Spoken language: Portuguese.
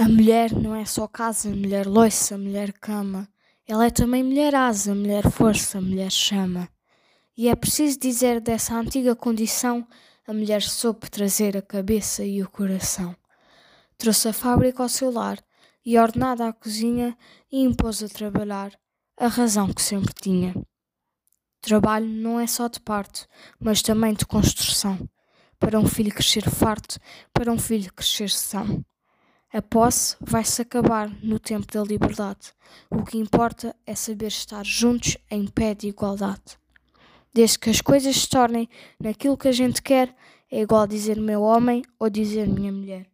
A mulher não é só casa, mulher loiça, mulher cama. Ela é também mulher asa, mulher força, mulher chama. E é preciso dizer dessa antiga condição, a mulher soube trazer a cabeça e o coração. Trouxe a fábrica ao seu lar e ordenada à cozinha e impôs a trabalhar, a razão que sempre tinha. Trabalho não é só de parto, mas também de construção, para um filho crescer farto, para um filho crescer são. A posse vai-se acabar no tempo da liberdade. O que importa é saber estar juntos em pé de igualdade. Desde que as coisas se tornem naquilo que a gente quer, é igual dizer meu homem ou dizer minha mulher.